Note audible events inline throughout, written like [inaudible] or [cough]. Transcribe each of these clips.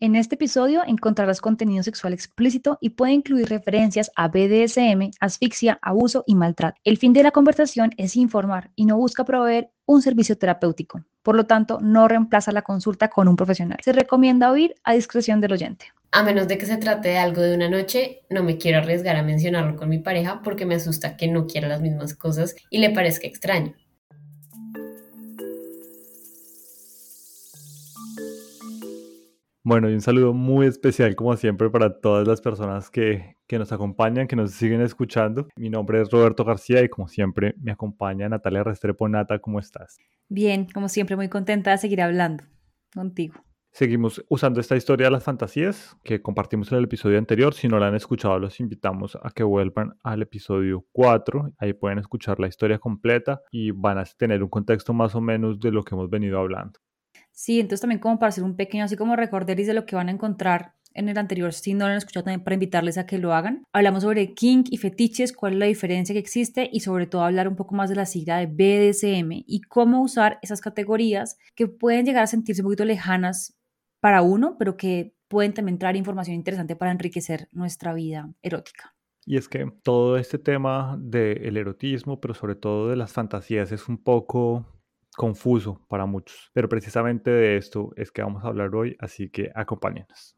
En este episodio encontrarás contenido sexual explícito y puede incluir referencias a BDSM, asfixia, abuso y maltrato. El fin de la conversación es informar y no busca proveer un servicio terapéutico. Por lo tanto, no reemplaza la consulta con un profesional. Se recomienda oír a discreción del oyente. A menos de que se trate de algo de una noche, no me quiero arriesgar a mencionarlo con mi pareja porque me asusta que no quiera las mismas cosas y le parezca extraño. Bueno, y un saludo muy especial como siempre para todas las personas que, que, nos acompañan, que nos siguen escuchando. Mi nombre es Roberto García y como siempre me acompaña Natalia Restrepo. Nata, ¿cómo estás? Bien, como siempre muy contenta de seguir hablando contigo. Seguimos usando esta historia de las fantasías que compartimos en el episodio anterior. Si no la han escuchado, los invitamos a que vuelvan al episodio 4. Ahí pueden escuchar la historia completa y van a tener un contexto más o menos de lo que hemos venido hablando. Sí, entonces también como para hacer un pequeño, así como recorderis de lo que van a encontrar en el anterior, si no lo han escuchado también para invitarles a que lo hagan. Hablamos sobre kink y fetiches, cuál es la diferencia que existe y sobre todo hablar un poco más de la sigla de BDSM y cómo usar esas categorías que pueden llegar a sentirse un poquito lejanas para uno, pero que pueden también traer información interesante para enriquecer nuestra vida erótica. Y es que todo este tema del erotismo, pero sobre todo de las fantasías, es un poco confuso para muchos. Pero precisamente de esto es que vamos a hablar hoy, así que acompáñenos.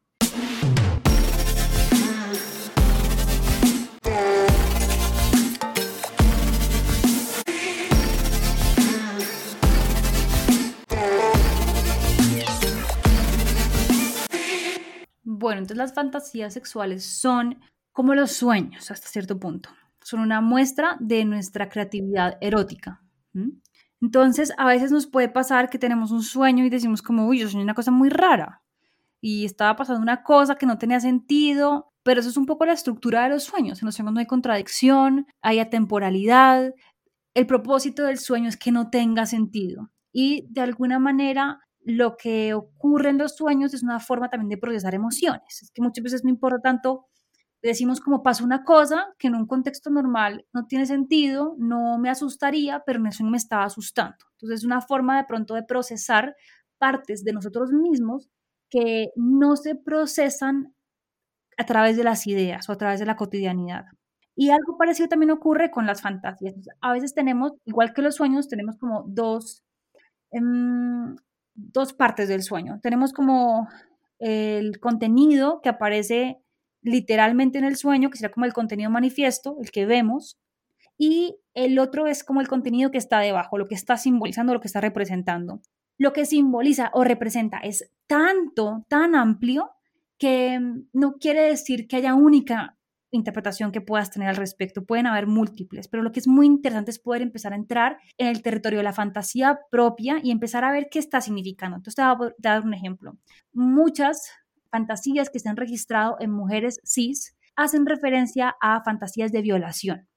Bueno, entonces las fantasías sexuales son como los sueños hasta cierto punto. Son una muestra de nuestra creatividad erótica. Entonces, a veces nos puede pasar que tenemos un sueño y decimos como, uy, yo soñé una cosa muy rara y estaba pasando una cosa que no tenía sentido, pero eso es un poco la estructura de los sueños. En los sueños no hay contradicción, hay atemporalidad. El propósito del sueño es que no tenga sentido y de alguna manera lo que ocurre en los sueños es una forma también de procesar emociones. Es que muchas veces no importa tanto decimos como pasa una cosa que en un contexto normal no tiene sentido, no me asustaría, pero en eso me estaba asustando. Entonces es una forma de pronto de procesar partes de nosotros mismos que no se procesan a través de las ideas o a través de la cotidianidad. Y algo parecido también ocurre con las fantasías. A veces tenemos, igual que los sueños, tenemos como dos, em, dos partes del sueño. Tenemos como el contenido que aparece literalmente en el sueño, que será como el contenido manifiesto, el que vemos, y el otro es como el contenido que está debajo, lo que está simbolizando, lo que está representando. Lo que simboliza o representa es tanto, tan amplio, que no quiere decir que haya única interpretación que puedas tener al respecto. Pueden haber múltiples, pero lo que es muy interesante es poder empezar a entrar en el territorio de la fantasía propia y empezar a ver qué está significando. Entonces te voy a dar un ejemplo. Muchas fantasías que se han registrado en mujeres cis hacen referencia a fantasías de violación.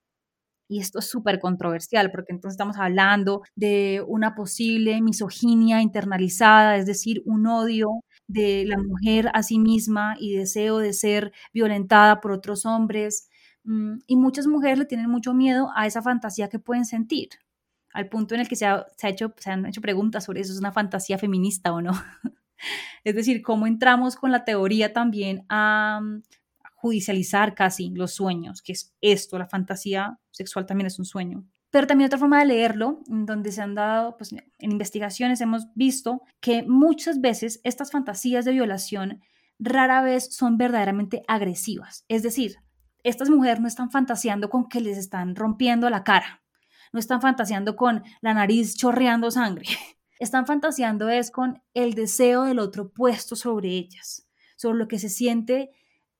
Y esto es súper controversial porque entonces estamos hablando de una posible misoginia internalizada, es decir, un odio de la mujer a sí misma y deseo de ser violentada por otros hombres. Mm, y muchas mujeres le tienen mucho miedo a esa fantasía que pueden sentir, al punto en el que se, han hecho preguntas sobre eso, ¿es una fantasía feminista o no? [laughs] Es decir, cómo entramos con la teoría también a, mm, judicializar casi los sueños, que es esto, la fantasía sexual también es un sueño. Pero también otra forma de leerlo, en donde se han dado, pues en investigaciones hemos visto que muchas veces estas fantasías de violación rara vez son verdaderamente agresivas. Es decir, estas mujeres no están fantaseando con que les están rompiendo la cara, no están fantaseando con la nariz chorreando sangre, están fantaseando es con el deseo del otro puesto sobre ellas, sobre lo que se siente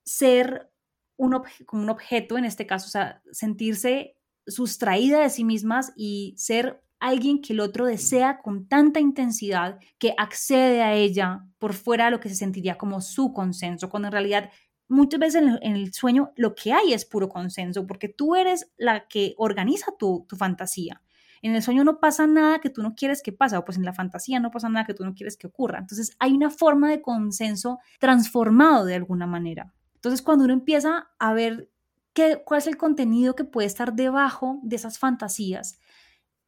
ser un, como un objeto en este caso, o sea, sentirse sustraída de sí mismas y ser alguien que el otro desea con tanta intensidad que accede a ella por fuera de lo que se sentiría como su consenso, cuando en realidad muchas veces en el, sueño lo que hay es puro consenso, porque tú eres la que organiza tu, tu fantasía. En el sueño no pasa nada que tú no quieres que pase, o pues en la fantasía no pasa nada que tú no quieres que ocurra. Entonces hay una forma de consenso transformado de alguna manera. Entonces cuando uno empieza a ver qué, cuál es el contenido que puede estar debajo de esas fantasías,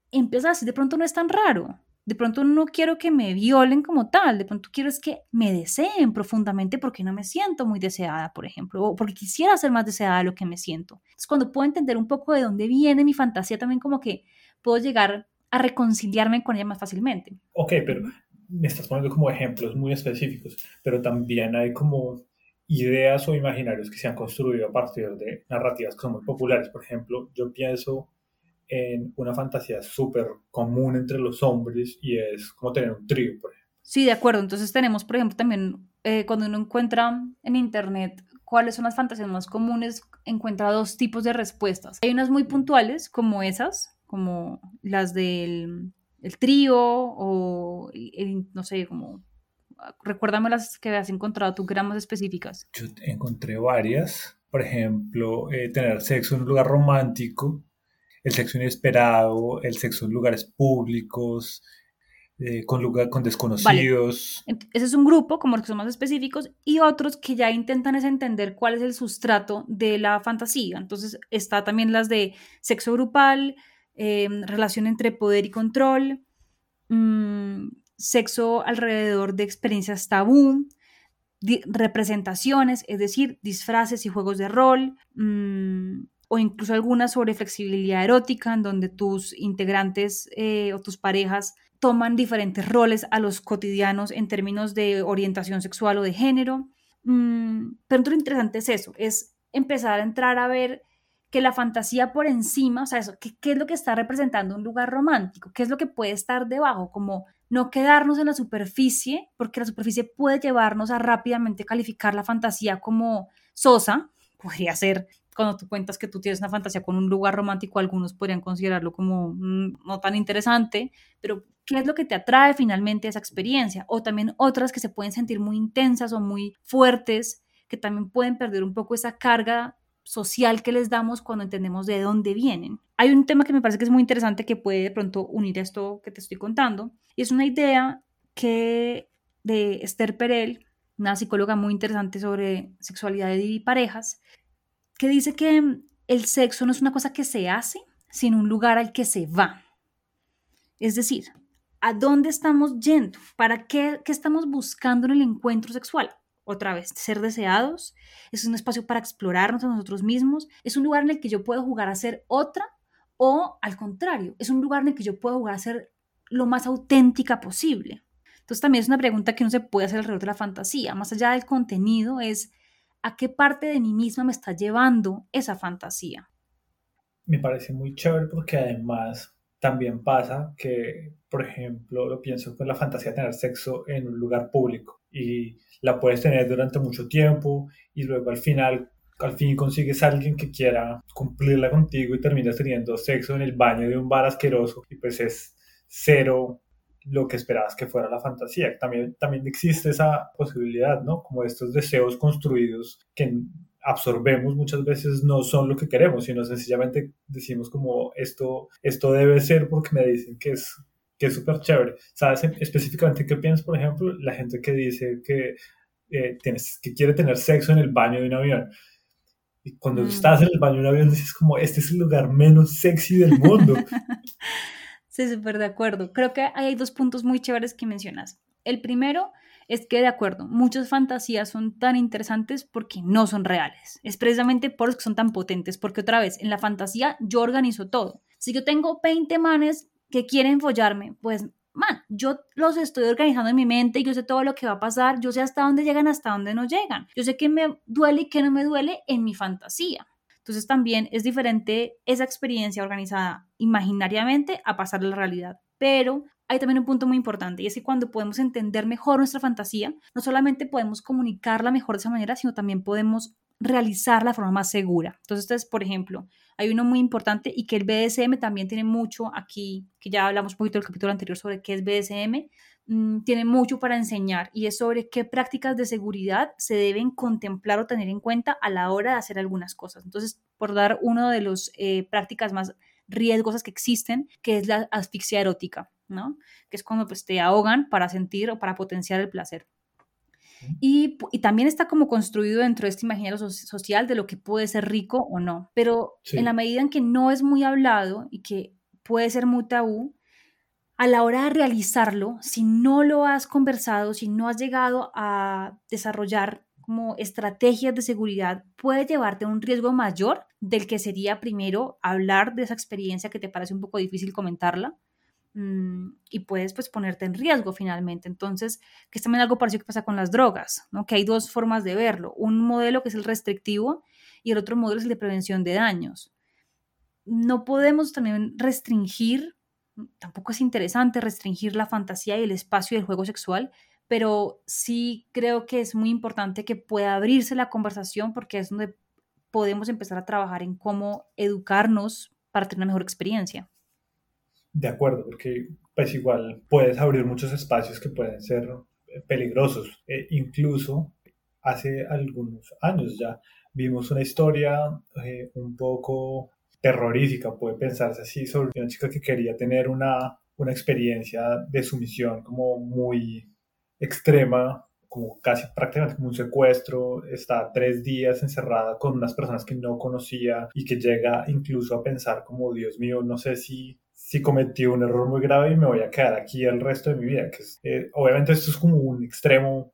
empieza a decir, de pronto no es tan raro. De pronto no quiero que me violen como tal, de pronto quiero es que me deseen profundamente porque no me siento muy deseada, por ejemplo, o porque quisiera ser más deseada de lo que me siento. Es cuando puedo entender un poco de dónde viene mi fantasía, también como que puedo llegar a reconciliarme con ella más fácilmente. Ok, pero me estás poniendo como ejemplos muy específicos, pero también hay como ideas o imaginarios que se han construido a partir de narrativas que son muy populares. Por ejemplo, yo pienso en una fantasía súper común entre los hombres y es como tener un trío, por ejemplo. Sí, de acuerdo. Entonces tenemos, por ejemplo, también eh, cuando uno encuentra en Internet cuáles son las fantasías más comunes, encuentra dos tipos de respuestas. Hay unas muy puntuales, como esas, como las del el trío o, no sé, como recuérdame las que has encontrado tú que eran más específicas. Yo encontré varias. Por ejemplo, eh, tener sexo en un lugar romántico, el sexo inesperado, el sexo en lugares públicos, eh, con, lugar, con desconocidos. Ese es un grupo, como los que son más específicos, y otros que ya intentan es entender cuál es el sustrato de la fantasía. Entonces está también las de sexo grupal, em, relación entre poder y control, mmm, sexo alrededor de experiencias tabú, representaciones, es decir, disfraces y juegos de rol, mm, o incluso algunas sobre flexibilidad erótica, en donde tus integrantes eh, o tus parejas toman diferentes roles a los cotidianos en términos de orientación sexual o de género. Mm, pero lo interesante es eso, es empezar a entrar a ver que la fantasía por encima, o sea, eso, ¿qué, ¿qué, es lo que está representando un lugar romántico? ¿Qué es lo que puede estar debajo? Como no quedarnos en la superficie, porque la superficie puede llevarnos a rápidamente calificar la fantasía como sosa, podría ser cuando tú cuentas que tú tienes una fantasía con un lugar romántico, algunos podrían considerarlo como mm, no tan interesante, pero ¿qué es lo que te atrae finalmente a esa experiencia? O también otras que se pueden sentir muy intensas o muy fuertes, que también pueden perder un poco esa carga social que les damos cuando entendemos de dónde vienen. Hay un tema que me parece que es muy interesante que puede de pronto unir esto que te estoy contando, y es una idea que de Esther Perel, una psicóloga muy interesante sobre sexualidad y parejas, que dice que el sexo no es una cosa que se hace, sino un lugar al que se va. Es decir, ¿a dónde estamos yendo? ¿Para qué, qué estamos buscando en el encuentro sexual? Otra vez, ser deseados, es un espacio para explorarnos a nosotros mismos, es un lugar en el que yo puedo jugar a ser otra o al contrario, es un lugar en el que yo puedo jugar a ser lo más auténtica posible. Entonces también es una pregunta que no se puede hacer alrededor de la fantasía, más allá del contenido, es a qué parte de mí misma me está llevando esa fantasía. Me parece muy chévere porque además también pasa que, por ejemplo, lo pienso con la fantasía de tener sexo en un lugar público y la puedes tener durante mucho tiempo y luego al final, al fin consigues a alguien que quiera cumplirla contigo y terminas teniendo sexo en el baño de un bar asqueroso y pues es cero lo que esperabas que fuera la fantasía. También, también existe esa posibilidad, ¿no? Como estos deseos construidos que absorbemos muchas veces no son lo que queremos, sino sencillamente decimos como esto, esto debe ser porque me dicen que es que es súper chévere. ¿Sabes específicamente qué piensas, por ejemplo? La gente que dice que, eh, tienes, que quiere tener sexo en el baño de un avión. Y cuando mm. estás en el baño de un avión dices como, este es el lugar menos sexy del mundo. [laughs] sí, súper de acuerdo. Creo que hay dos puntos muy chéveres que mencionas. El primero es que, de acuerdo, muchas fantasías son tan interesantes porque no son reales. Es precisamente por eso que son tan potentes, porque otra vez, en la fantasía yo organizo todo. Si yo tengo 20 manes que quieren follarme, pues, man, yo los estoy organizando en mi mente yo sé todo lo que va a pasar, yo sé hasta dónde llegan, hasta dónde no llegan. Yo sé qué me duele y qué no me duele en mi fantasía. Entonces también es diferente esa experiencia organizada imaginariamente a pasar a la realidad. Pero hay también un punto muy importante y es que cuando podemos entender mejor nuestra fantasía, no solamente podemos comunicarla mejor de esa manera, sino también podemos realizarla de forma más segura. Entonces, por ejemplo, hay uno muy importante y que el BDSM también tiene mucho aquí, que ya hablamos un poquito del capítulo anterior sobre qué es BDSM, mm, tiene mucho para enseñar y es sobre qué prácticas de seguridad se deben contemplar o tener en cuenta a la hora de hacer algunas cosas. Entonces, por dar uno de las eh, prácticas más riesgosas que existen, que es la asfixia erótica, ¿no? Que es cuando pues, te ahogan para sentir o para potenciar el placer. Y, también está como construido dentro de este imaginario social de lo que puede ser rico o no. Pero en la medida en que no es muy hablado y que puede ser muy tabú, a la hora de realizarlo, si no lo has conversado, si no has llegado a desarrollar como estrategias de seguridad, puede llevarte a un riesgo mayor del que sería primero hablar de esa experiencia que te parece un poco difícil comentarla mm, y puedes pues ponerte en riesgo finalmente. Entonces, que es también algo parecido que pasa con las drogas, ¿no? que hay dos formas de verlo. Un modelo que es el restrictivo y el otro modelo es el de prevención de daños. No podemos también restringir tampoco es interesante restringir la fantasía y el espacio del juego sexual, pero sí creo que es muy importante que pueda abrirse la conversación porque es donde podemos empezar a trabajar en cómo educarnos para tener una mejor experiencia. De acuerdo, porque pues igual puedes abrir muchos espacios que pueden ser peligrosos. E incluso hace algunos años ya vimos una historia eh, un poco terrorífica, puede pensarse así, sobre una chica que quería tener una, una experiencia de sumisión como muy extrema, como casi prácticamente como un secuestro, está tres días encerrada con unas personas que no conocía y que llega incluso a pensar como, Dios mío, no sé si, si cometí un error muy grave y me voy a quedar aquí el resto de mi vida. Que eh, obviamente esto es como un extremo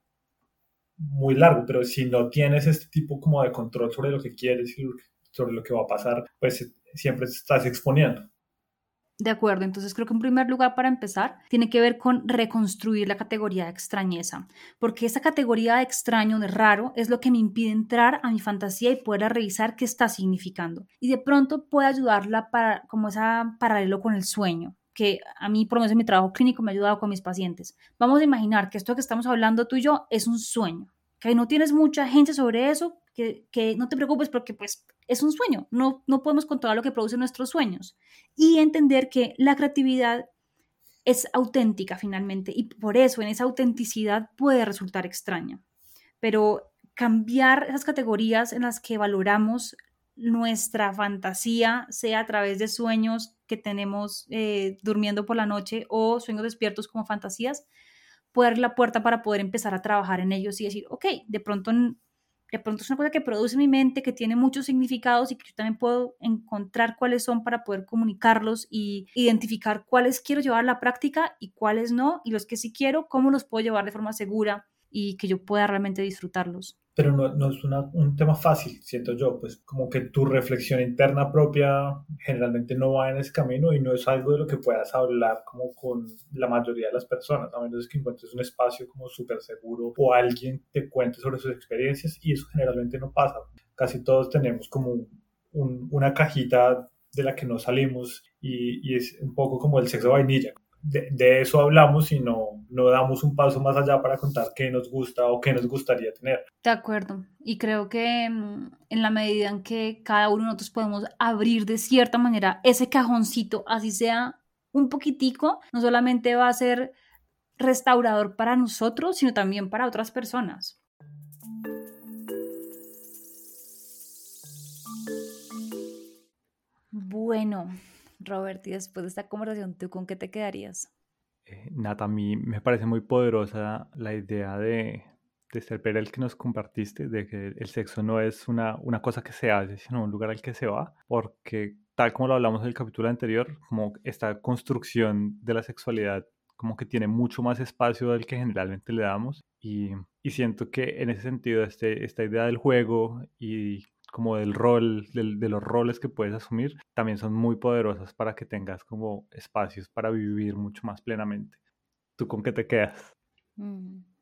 muy largo, pero si no tienes este tipo como de control sobre lo que quieres y sobre lo que va a pasar, pues siempre estás exponiendo. De acuerdo, entonces creo que en primer lugar para empezar tiene que ver con reconstruir la categoría de extrañeza, porque esa categoría de extraño, de raro, es lo que me impide entrar a mi fantasía y poder revisar qué está significando. Y de pronto puede ayudarla para, como esa paralelo con el sueño, que a mí, por lo menos en mi trabajo clínico, me ha ayudado con mis pacientes. Vamos a imaginar que esto que estamos hablando tú y yo es un sueño, que no tienes mucha gente sobre eso, que, no te preocupes porque pues es un sueño, no, no podemos controlar lo que producen nuestros sueños. Y entender que la creatividad es auténtica finalmente y por eso en esa autenticidad puede resultar extraña. Pero cambiar esas categorías en las que valoramos nuestra fantasía, sea a través de sueños que tenemos eh, durmiendo por la noche o sueños despiertos como fantasías, puede abrir la puerta para poder empezar a trabajar en ellos y decir, ok, de pronto de pronto es una cosa que produce mi mente, que tiene muchos significados y que yo también puedo encontrar cuáles son para poder comunicarlos y identificar cuáles quiero llevar a la práctica y cuáles no, y los que sí quiero, cómo los puedo llevar de forma segura y que yo pueda realmente disfrutarlos pero no, no es un tema fácil, siento yo, pues como que tu reflexión interna propia generalmente no va en ese camino y no es algo de lo que puedas hablar como con la mayoría de las personas, a menos que encuentres un espacio como súper seguro o alguien te cuente sobre sus experiencias y eso generalmente no pasa. Casi todos tenemos como una cajita de la que no salimos y, y es un poco como el sexo vainilla, de, eso hablamos y no, no damos un paso más allá para contar qué nos gusta o qué nos gustaría tener. De acuerdo. Y creo que mm, en la medida en que cada uno de nosotros podemos abrir de cierta manera ese cajoncito, así sea un poquitico, no solamente va a ser restaurador para nosotros, sino también para otras personas. Bueno, Robert, y después de esta conversación, ¿tú con qué te quedarías? Eh, Nata, a mí me parece muy poderosa la idea de, de ser el que nos compartiste, de que el sexo no es una, una cosa que se hace, sino un lugar al que se va, porque tal como lo hablamos en el capítulo anterior, como esta construcción de la sexualidad como que tiene mucho más espacio del que generalmente le damos y, y siento que en ese sentido este, esta idea del juego y como del rol, de los roles que puedes asumir, también son muy poderosas para que tengas como espacios para vivir mucho más plenamente. ¿Tú con qué te quedas? Mm.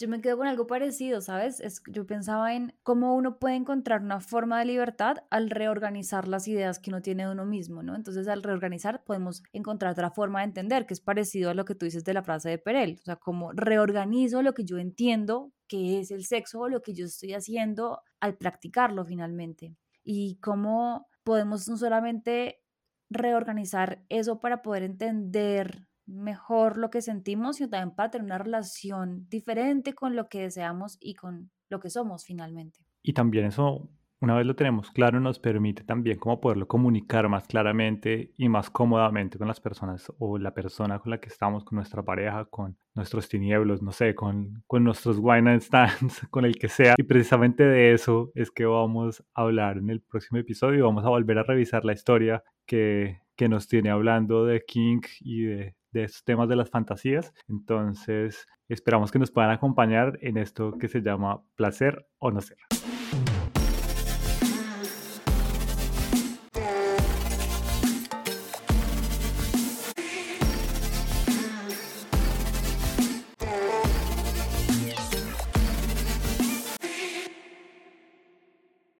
Yo me quedo con algo parecido, ¿sabes? Es, yo pensaba en cómo uno puede encontrar una forma de libertad al reorganizar las ideas que uno tiene de uno mismo, ¿no? Entonces, al reorganizar podemos encontrar otra forma de entender, que es parecido a lo que tú dices de la frase de Perel, o sea, como reorganizo lo que yo entiendo que es el sexo o lo que yo estoy haciendo al practicarlo finalmente. Y cómo podemos no solamente reorganizar eso para poder entender mejor lo que sentimos, sino también para tener una relación diferente con lo que deseamos y con lo que somos finalmente. Y también eso, una vez lo tenemos claro, nos permite también como poderlo comunicar más claramente y más cómodamente con las personas o la persona con la que estamos, con nuestra pareja, con nuestros tinieblos, no sé, con, con nuestros wine and stands, [laughs] con el que sea. Y precisamente de eso es que vamos a hablar en el próximo episodio. Vamos a volver a revisar la historia que, que nos tiene hablando de King y de, de estos temas de las fantasías. Entonces, esperamos que nos puedan acompañar en esto que se llama placer o no ser.